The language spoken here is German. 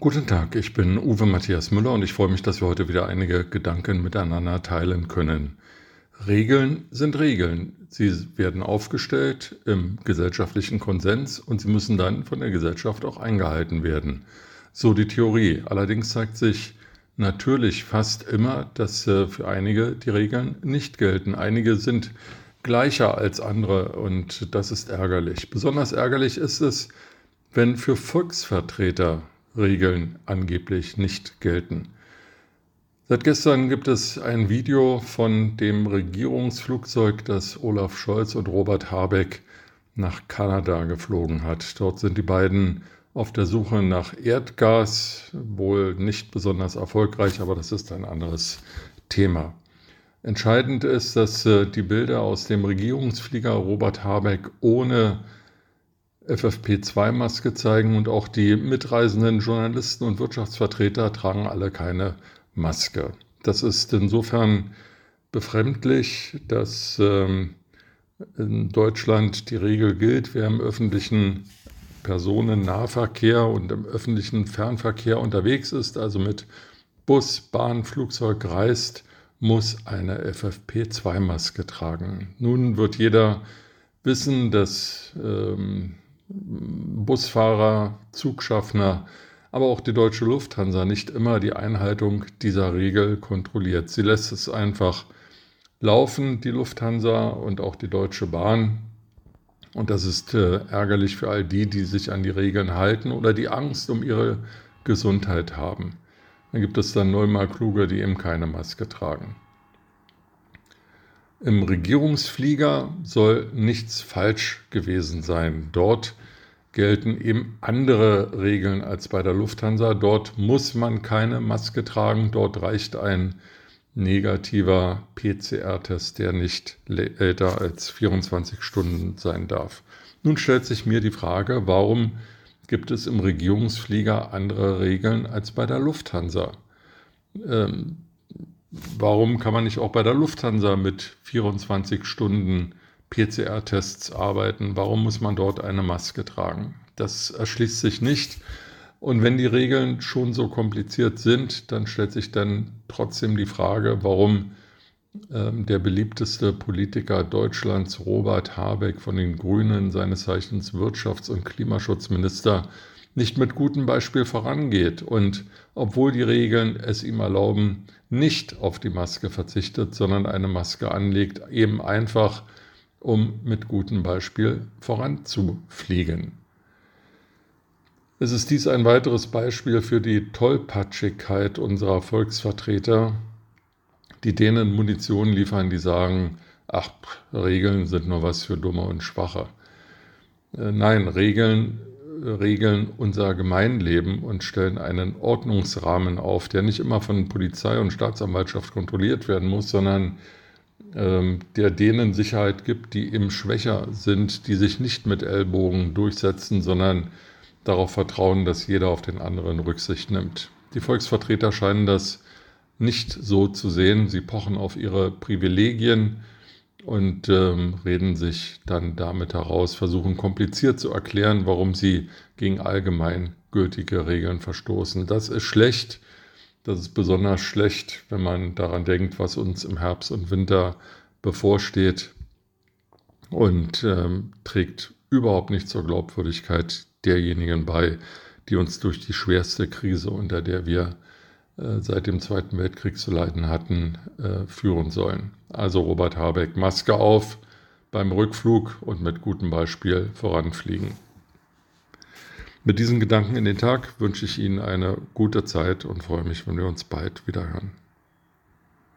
Guten Tag, ich bin Uwe Matthias Müller und ich freue mich, dass wir heute wieder einige Gedanken miteinander teilen können. Regeln sind Regeln. Sie werden aufgestellt im gesellschaftlichen Konsens und sie müssen dann von der Gesellschaft auch eingehalten werden. So die Theorie. Allerdings zeigt sich natürlich fast immer, dass äh, für einige die Regeln nicht gelten. Einige sind gleicher als andere und das ist ärgerlich. Besonders ärgerlich ist es, wenn für Volksvertreter Regeln angeblich nicht gelten. Seit gestern gibt es ein Video von dem Regierungsflugzeug, das Olaf Scholz und Robert Habeck nach Kanada geflogen hat. Dort sind die beiden auf der Suche nach Erdgas, wohl nicht besonders erfolgreich, aber das ist ein anderes Thema. Entscheidend ist, dass äh, die Bilder aus dem Regierungsflieger Robert Habeck ohne FFP2-Maske zeigen und auch die mitreisenden Journalisten und Wirtschaftsvertreter tragen alle keine Maske. Das ist insofern befremdlich, dass ähm, in Deutschland die Regel gilt, wer im öffentlichen Personennahverkehr und im öffentlichen Fernverkehr unterwegs ist, also mit Bus, Bahn, Flugzeug reist, muss eine FFP2-Maske tragen. Nun wird jeder wissen, dass ähm, Busfahrer, Zugschaffner, aber auch die deutsche Lufthansa nicht immer die Einhaltung dieser Regel kontrolliert. Sie lässt es einfach laufen, die Lufthansa und auch die Deutsche Bahn. Und das ist äh, ärgerlich für all die, die sich an die Regeln halten oder die Angst um ihre Gesundheit haben. Dann gibt es dann neunmal Kluge, die eben keine Maske tragen. Im Regierungsflieger soll nichts falsch gewesen sein. Dort gelten eben andere Regeln als bei der Lufthansa. Dort muss man keine Maske tragen. Dort reicht ein negativer PCR-Test, der nicht älter als 24 Stunden sein darf. Nun stellt sich mir die Frage, warum gibt es im Regierungsflieger andere Regeln als bei der Lufthansa? Ähm, warum kann man nicht auch bei der Lufthansa mit 24 Stunden PCR-Tests arbeiten? Warum muss man dort eine Maske tragen? Das erschließt sich nicht. Und wenn die Regeln schon so kompliziert sind, dann stellt sich dann trotzdem die Frage, warum ähm, der beliebteste Politiker Deutschlands, Robert Habeck von den Grünen, seines Zeichens Wirtschafts- und Klimaschutzminister, nicht mit gutem Beispiel vorangeht und obwohl die Regeln es ihm erlauben, nicht auf die Maske verzichtet, sondern eine Maske anlegt, eben einfach, um mit gutem Beispiel voranzufliegen. Es ist dies ein weiteres Beispiel für die Tollpatschigkeit unserer Volksvertreter, die denen Munition liefern, die sagen, ach, Regeln sind nur was für Dumme und Schwache. Äh, nein, Regeln regeln unser Gemeinleben und stellen einen Ordnungsrahmen auf, der nicht immer von Polizei und Staatsanwaltschaft kontrolliert werden muss, sondern ähm, der denen Sicherheit gibt, die eben schwächer sind, die sich nicht mit Ellbogen durchsetzen, sondern darauf vertrauen, dass jeder auf den anderen Rücksicht nimmt. Die Volksvertreter scheinen das nicht so zu sehen. Sie pochen auf ihre Privilegien und ähm, reden sich dann damit heraus, versuchen kompliziert zu erklären, warum sie gegen allgemein gültige Regeln verstoßen. Das ist schlecht. Das ist besonders schlecht, wenn man daran denkt, was uns im Herbst und Winter bevorsteht und ähm, trägt überhaupt nicht zur Glaubwürdigkeit derjenigen bei, die uns durch die schwerste Krise, unter der wir seit dem Zweiten Weltkrieg zu leiden hatten, äh, führen sollen. Also Robert Habeck, Maske auf beim Rückflug und mit gutem Beispiel voranfliegen. Mit diesen Gedanken in den Tag wünsche ich Ihnen eine gute Zeit und freue mich, wenn wir uns bald wieder hören.